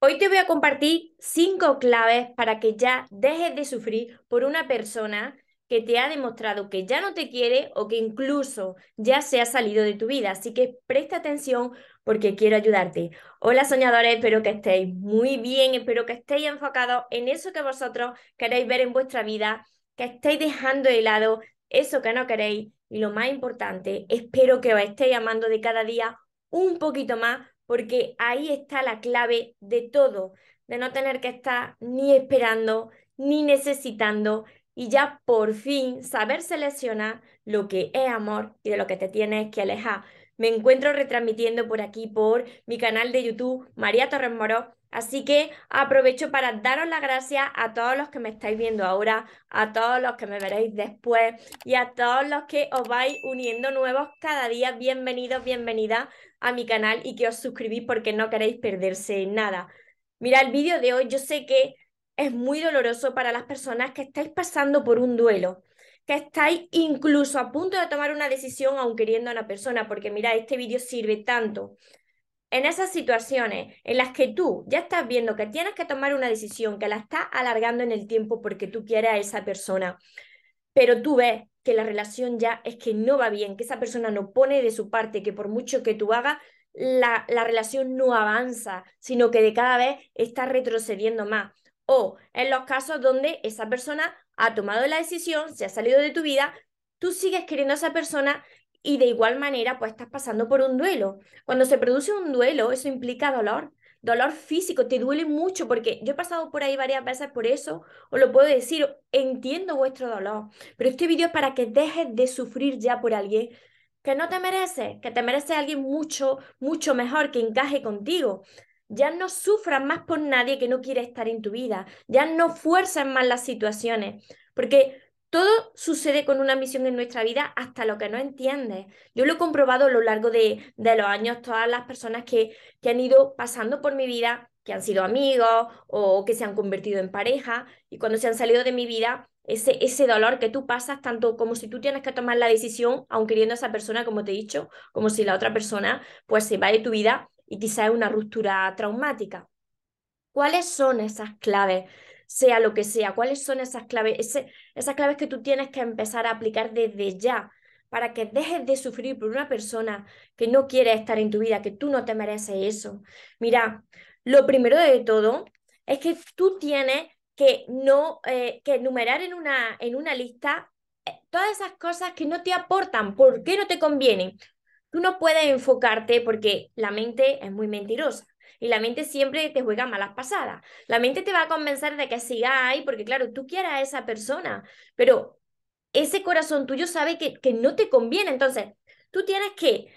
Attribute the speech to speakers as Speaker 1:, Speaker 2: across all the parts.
Speaker 1: Hoy te voy a compartir cinco claves para que ya dejes de sufrir por una persona que te ha demostrado que ya no te quiere o que incluso ya se ha salido de tu vida. Así que presta atención porque quiero ayudarte. Hola soñadores, espero que estéis muy bien, espero que estéis enfocados en eso que vosotros queréis ver en vuestra vida, que estéis dejando de lado eso que no queréis y lo más importante, espero que os estéis amando de cada día un poquito más porque ahí está la clave de todo, de no tener que estar ni esperando, ni necesitando, y ya por fin saber seleccionar lo que es amor y de lo que te tienes que alejar. Me encuentro retransmitiendo por aquí, por mi canal de YouTube, María Torres Moro, Así que aprovecho para daros las gracias a todos los que me estáis viendo ahora, a todos los que me veréis después y a todos los que os vais uniendo nuevos cada día. Bienvenidos, bienvenidas a mi canal y que os suscribís porque no queréis perderse nada. Mira, el vídeo de hoy yo sé que es muy doloroso para las personas que estáis pasando por un duelo, que estáis incluso a punto de tomar una decisión aun queriendo a una persona, porque mira, este vídeo sirve tanto en esas situaciones en las que tú ya estás viendo que tienes que tomar una decisión, que la estás alargando en el tiempo porque tú quieres a esa persona, pero tú ves que la relación ya es que no va bien, que esa persona no pone de su parte, que por mucho que tú hagas, la, la relación no avanza, sino que de cada vez está retrocediendo más. O en los casos donde esa persona ha tomado la decisión, se ha salido de tu vida, tú sigues queriendo a esa persona y de igual manera, pues estás pasando por un duelo. Cuando se produce un duelo, eso implica dolor, dolor físico, te duele mucho, porque yo he pasado por ahí varias veces por eso, os lo puedo decir, entiendo vuestro dolor, pero este vídeo es para que dejes de sufrir ya por alguien que no te merece, que te merece alguien mucho, mucho mejor, que encaje contigo. Ya no sufras más por nadie que no quiere estar en tu vida, ya no fuerzas más las situaciones, porque todo sucede con una misión en nuestra vida hasta lo que no entiendes. Yo lo he comprobado a lo largo de, los años, todas las personas que, que han ido pasando por mi vida, que han sido amigos o que se han convertido en pareja, y cuando se han salido de mi vida, ese, ese dolor que tú pasas, tanto como si tú tienes que tomar la decisión, aun queriendo a esa persona, como te he dicho, como si la otra persona pues se va de tu vida y quizá es una ruptura traumática. ¿Cuáles son esas claves sea lo que sea, cuáles son esas claves, esas claves que tú tienes que empezar a aplicar desde ya para que dejes de sufrir por una persona que no quiere estar en tu vida, que tú no te mereces eso. Mira, lo primero de todo es que tú tienes que no eh, que enumerar en una, en una lista eh, todas esas cosas que no te aportan, ¿por qué no te convienen? Tú no puedes enfocarte porque la mente es muy mentirosa. Y la mente siempre te juega malas pasadas. La mente te va a convencer de que sigas ahí, porque claro, tú quieres a esa persona, pero ese corazón tuyo sabe que, que no te conviene. Entonces, tú tienes que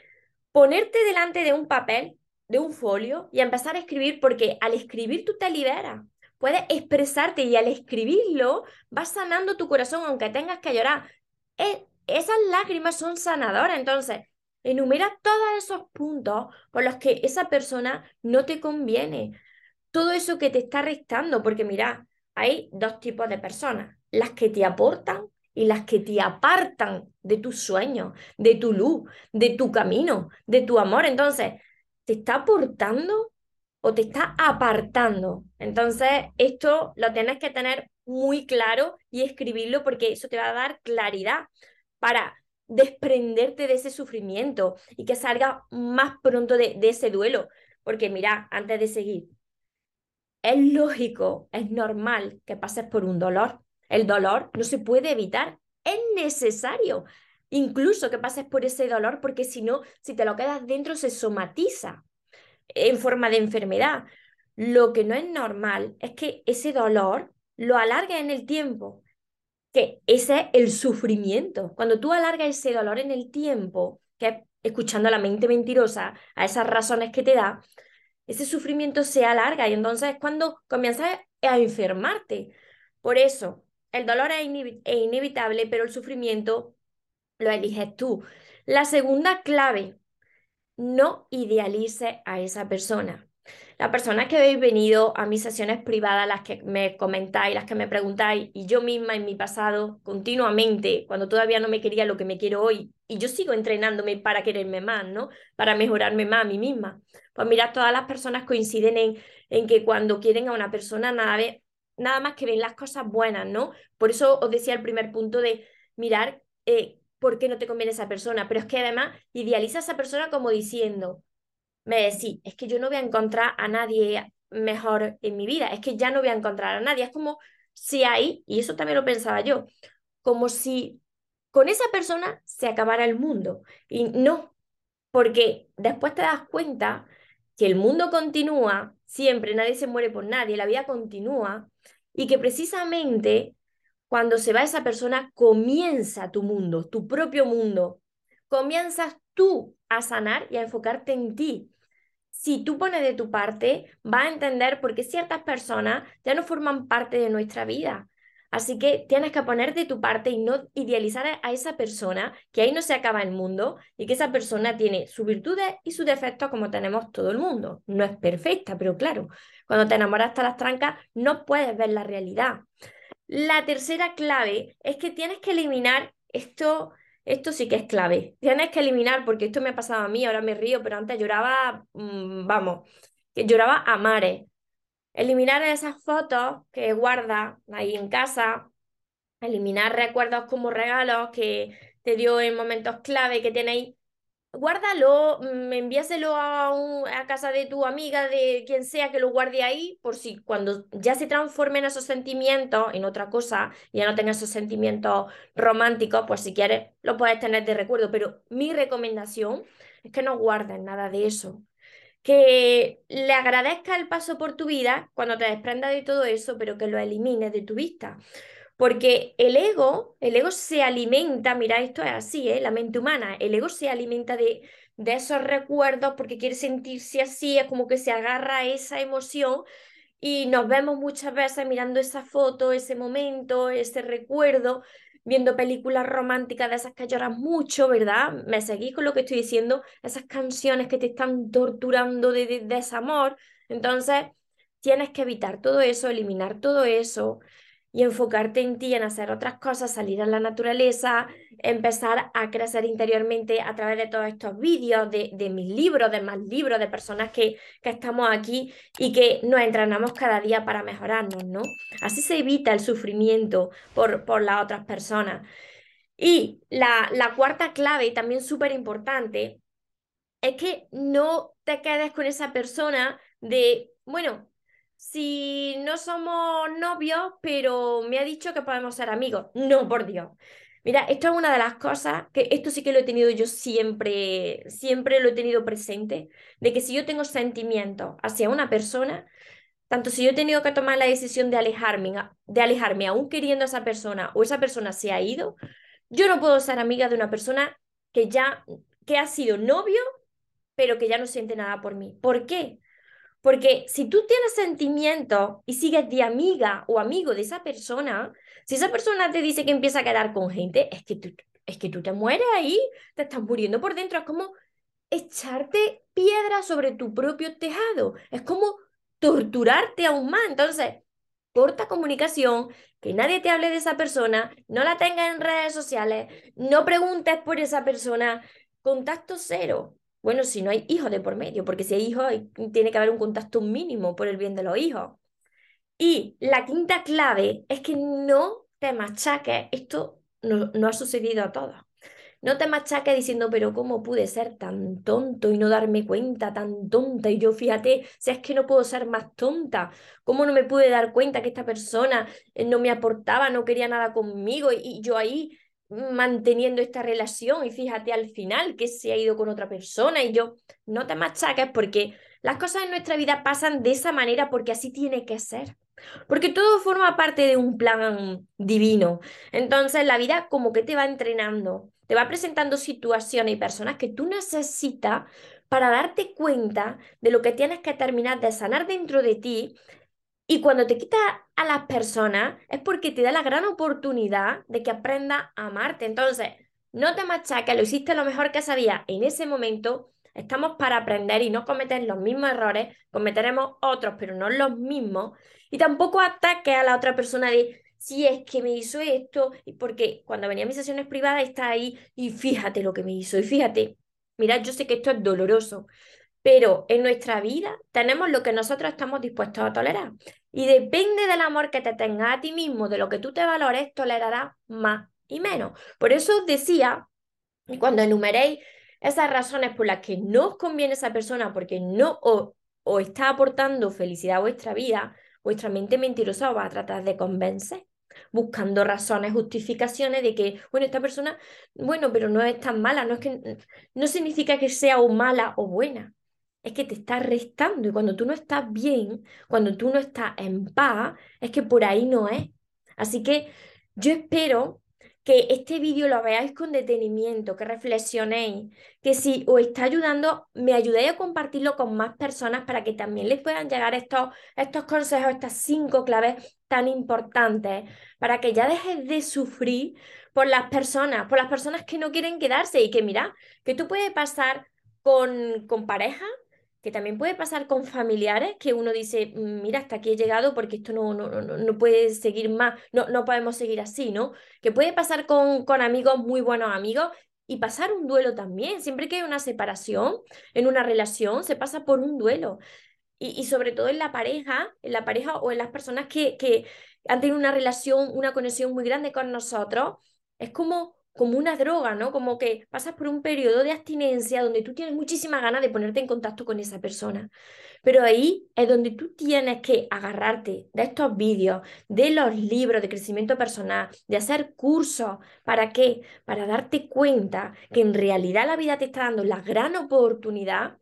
Speaker 1: ponerte delante de un papel, de un folio, y empezar a escribir, porque al escribir tú te liberas. Puedes expresarte y al escribirlo vas sanando tu corazón, aunque tengas que llorar. E, esas lágrimas son sanadoras. Entonces, Enumera todos esos puntos por los que esa persona no te conviene. Todo eso que te está restando, porque mira, hay dos tipos de personas, las que te aportan y las que te apartan de tus sueños, de tu luz, de tu camino, de tu amor. Entonces, ¿te está aportando o te está apartando? Entonces, esto lo tienes que tener muy claro y escribirlo porque eso te va a dar claridad para desprenderte de ese sufrimiento y que salga más pronto de, ese duelo. Porque mira, antes de seguir, es lógico, es normal que pases por un dolor. El dolor no se puede evitar, es necesario. Incluso que pases por ese dolor, porque si no, si te lo quedas dentro, se somatiza en forma de enfermedad. Lo que no es normal es que ese dolor lo alargue en el tiempo que ese es el sufrimiento. Cuando tú alargas ese dolor en el tiempo, que es escuchando a la mente mentirosa, a esas razones que te da, ese sufrimiento se alarga y entonces es cuando comienzas a enfermarte. Por eso, el dolor es, inevitable, pero el sufrimiento lo eliges tú. La segunda clave, no idealices a esa persona. Las personas que habéis venido a mis sesiones privadas, las que me comentáis, las que me preguntáis, y yo misma en mi pasado, continuamente, cuando todavía no me quería lo que me quiero hoy, y yo sigo entrenándome para quererme más, ¿no? Para mejorarme más a mí misma. Pues mirad, todas las personas coinciden en, que cuando quieren a una persona, nada, nada más que ven las cosas buenas, ¿no? Por eso os decía el primer punto de mirar eh, por qué no te conviene esa persona, pero es que además idealiza a esa persona como diciendo, me decís, es que yo no voy a encontrar a nadie mejor en mi vida, es que ya no voy a encontrar a nadie, es como si hay, y eso también lo pensaba yo, como si con esa persona se acabara el mundo. Y no, porque después te das cuenta que el mundo continúa, siempre, nadie se muere por nadie, la vida continúa, y que precisamente cuando se va esa persona comienza tu mundo, tu propio mundo. Comienzas tú a sanar y a enfocarte en ti. Si tú pones de tu parte, vas a entender por qué ciertas personas ya no forman parte de nuestra vida. Así que tienes que poner de tu parte y no idealizar a esa persona, que ahí no se acaba el mundo y que esa persona tiene sus virtudes y sus defectos como tenemos todo el mundo. No es perfecta, pero claro, cuando te enamoras hasta las trancas no puedes ver la realidad. La tercera clave es que tienes que eliminar esto esto sí que es clave. Tienes que eliminar, porque esto me ha pasado a mí, ahora me río, pero antes lloraba, mm, vamos, lloraba a mares. Eliminar esas fotos que guardas ahí en casa, eliminar recuerdos como regalos que te dio en momentos clave que tenéis guárdalo, mm, envíaselo a, a casa de tu amiga, de quien sea que lo guarde ahí, por si cuando ya se transformen esos sentimientos en otra cosa, ya no tengas esos sentimientos románticos, pues si quieres lo puedes tener de recuerdo, pero mi recomendación es que no guardes nada de eso. Que le agradezca el paso por tu vida cuando te desprendas de todo eso, pero que lo elimines de tu vista. Porque el ego, el ego se alimenta, mira, esto es así, ¿eh? la mente humana, el ego se alimenta de, de esos recuerdos porque quiere sentirse así, es como que se agarra a esa emoción y nos vemos muchas veces mirando esa foto, ese momento, ese recuerdo, viendo películas románticas de esas que lloras mucho, ¿verdad? Me seguís con lo que estoy diciendo, esas canciones que te están torturando de, de desamor. Entonces, tienes que evitar todo eso, eliminar todo eso y enfocarte en ti, en hacer otras cosas, salir a la naturaleza, empezar a crecer interiormente a través de todos estos vídeos, de, de mis libros, de más libros, de personas que, que estamos aquí y que nos entrenamos cada día para mejorarnos, ¿no? Así se evita el sufrimiento por, por las otras personas. Y la, la cuarta clave, y también súper importante, es que no te quedes con esa persona de, bueno, si no somos novios, pero me ha dicho que podemos ser amigos. No, por Dios. Mira, esto es una de las cosas que esto sí que lo he tenido yo siempre, siempre lo he tenido presente, de que si yo tengo sentimientos hacia una persona, tanto si yo he tenido que tomar la decisión de alejarme, de alejarme aún queriendo a esa persona o esa persona se ha ido, yo no puedo ser amiga de una persona que ya, que ha sido novio, pero que ya no siente nada por mí. ¿Por qué? Porque si tú tienes sentimientos y sigues de amiga o amigo de esa persona, si esa persona te dice que empieza a quedar con gente, es que tú, es que tú te mueres ahí, te estás muriendo por dentro. Es como echarte piedra sobre tu propio tejado. Es como torturarte aún más. Entonces, corta comunicación, que nadie te hable de esa persona, no la tengas en redes sociales, no preguntes por esa persona, contacto cero. Bueno, si no hay hijos de por medio, porque si hay hijos tiene que haber un contacto mínimo por el bien de los hijos. Y la quinta clave es que no te machaques, esto no, ha sucedido a todos. No te machaques diciendo, pero ¿cómo pude ser tan tonto y no darme cuenta, tan tonta? Y yo, fíjate, si es que no puedo ser más tonta, ¿cómo no me pude dar cuenta que esta persona eh, no me aportaba, no quería nada conmigo? Y yo ahí manteniendo esta relación y fíjate al final que se ha ido con otra persona y yo no te machaques porque las cosas en nuestra vida pasan de esa manera porque así tiene que ser. Porque todo forma parte de un plan divino. Entonces la vida como que te va entrenando, te va presentando situaciones y personas que tú necesitas para darte cuenta de lo que tienes que terminar de sanar dentro de ti y cuando te quita a las personas es porque te da la gran oportunidad de que aprenda a amarte. Entonces, no te machaques, lo hiciste lo mejor que sabía en ese momento, estamos para aprender y no cometer los mismos errores, cometeremos otros, pero no los mismos. Y tampoco ataque a la otra persona de, si es que me hizo esto, porque cuando venía a mis sesiones privadas está ahí y fíjate lo que me hizo, y fíjate, mira, yo sé que esto es doloroso, pero en nuestra vida tenemos lo que nosotros estamos dispuestos a tolerar. Y depende del amor que te tengas a ti mismo, de lo que tú te valores, tolerarás más y menos. Por eso os decía, cuando enumeréis esas razones por las que no os conviene esa persona, porque no os, está aportando felicidad a vuestra vida, vuestra mente mentirosa os va a tratar de convencer buscando razones, justificaciones de que, bueno, esta persona, bueno, pero no es tan mala, no es que no significa que sea o mala o buena, es que te está restando y cuando tú no estás bien, cuando tú no estás en paz, es que por ahí no es. Así que yo espero que este vídeo lo veáis con detenimiento, que reflexionéis, que si os está ayudando, me ayudéis a compartirlo con más personas para que también les puedan llegar estos, estos consejos, estas cinco claves tan importantes, para que ya dejes de sufrir por las personas, por las personas que no quieren quedarse y que mira, que tú puedes pasar con, con pareja, que también puede pasar con familiares, que uno dice, mm, mira, hasta aquí he llegado porque esto no, no, no, no puede seguir más, no, no podemos seguir así, ¿no? Que puede pasar con, con amigos, muy buenos amigos, y pasar un duelo también. Siempre que hay una separación en una relación, se pasa por un duelo. Y, y sobre todo en la pareja, en la pareja o en las personas que, que han tenido una relación, una conexión muy grande con nosotros, es como como una droga, ¿no? Como que pasas por un periodo de abstinencia donde tú tienes muchísimas ganas de ponerte en contacto con esa persona. Pero ahí es donde tú tienes que agarrarte de estos vídeos, de los libros de crecimiento personal, de hacer cursos. ¿Para qué? Para darte cuenta que en realidad la vida te está dando la gran oportunidad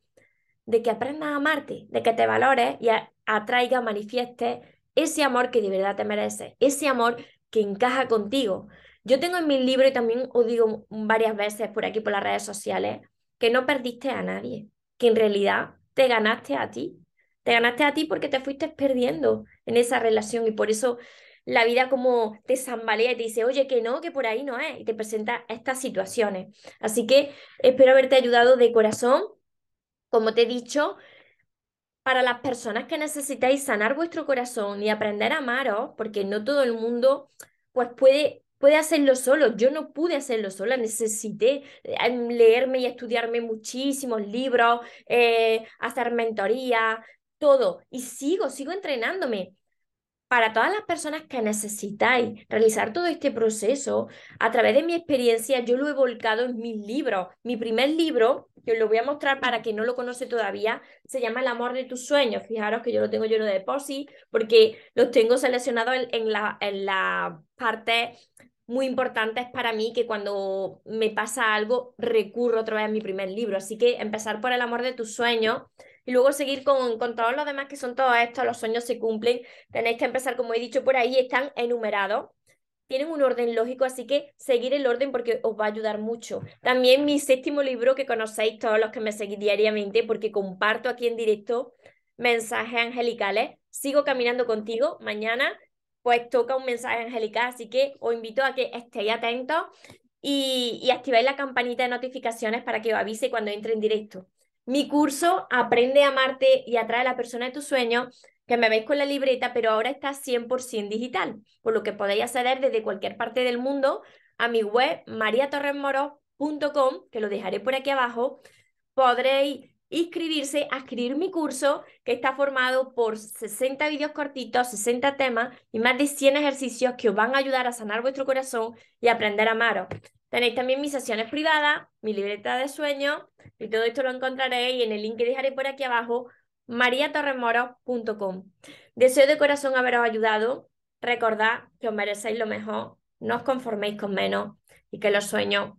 Speaker 1: de que aprendas a amarte, de que te valores y atraiga, manifiestes ese amor que de verdad te mereces, ese amor que encaja contigo. Yo tengo en mi libro y también os digo varias veces por aquí por las redes sociales que no perdiste a nadie, que en realidad te ganaste a ti. Te ganaste a ti porque te fuiste perdiendo en esa relación y por eso la vida como te zambalea y te dice, oye, que no, que por ahí no es, y te presenta estas situaciones. Así que espero haberte ayudado de corazón. Como te he dicho, para las personas que necesitáis sanar vuestro corazón y aprender a amaros, porque no todo el mundo pues puede puede hacerlo solo. Yo no pude hacerlo sola, necesité eh, leerme y estudiarme muchísimos libros, eh, hacer mentoría, todo. Y sigo, sigo entrenándome. Para todas las personas que necesitáis realizar todo este proceso, a través de mi experiencia, yo lo he volcado en mis libros. Mi primer libro, que os lo voy a mostrar para quien no lo conoce todavía, se llama El amor de tus sueños. Fijaros que yo lo tengo lleno de posi porque los tengo seleccionados en, la, en la parte muy importantes para mí que cuando me pasa algo recurro otra vez a mi primer libro. Así que empezar por el amor de tus sueños y luego seguir con, con todos los demás que son todos estos, los sueños se cumplen. Tenéis que empezar, como he dicho por ahí, están enumerados. Tienen un orden lógico, así que seguir el orden porque os va a ayudar mucho. También mi séptimo libro que conocéis todos los que me seguís diariamente porque comparto aquí en directo mensajes angelicales. Sigo caminando contigo. Mañana pues toca un mensaje angelical, así que os invito a que estéis atentos y, activéis la campanita de notificaciones para que os avise cuando entre en directo. Mi curso Aprende a amarte y atrae a la persona de tus sueños, que me veis con la libreta, pero ahora está 100% digital, por lo que podéis acceder desde cualquier parte del mundo a mi web mariatorresmoro.com, que lo dejaré por aquí abajo. Podréis inscribirse a escribir mi curso que está formado por 60 vídeos cortitos, 60 temas y más de 100 ejercicios que os van a ayudar a sanar vuestro corazón y aprender a amaros. Tenéis también mis sesiones privadas, mi libreta de sueños y todo esto lo encontraréis en el link que dejaré por aquí abajo, mariatorremoros.com. Deseo de corazón haberos ayudado. Recordad que os merecéis lo mejor, no os conforméis con menos y que los sueños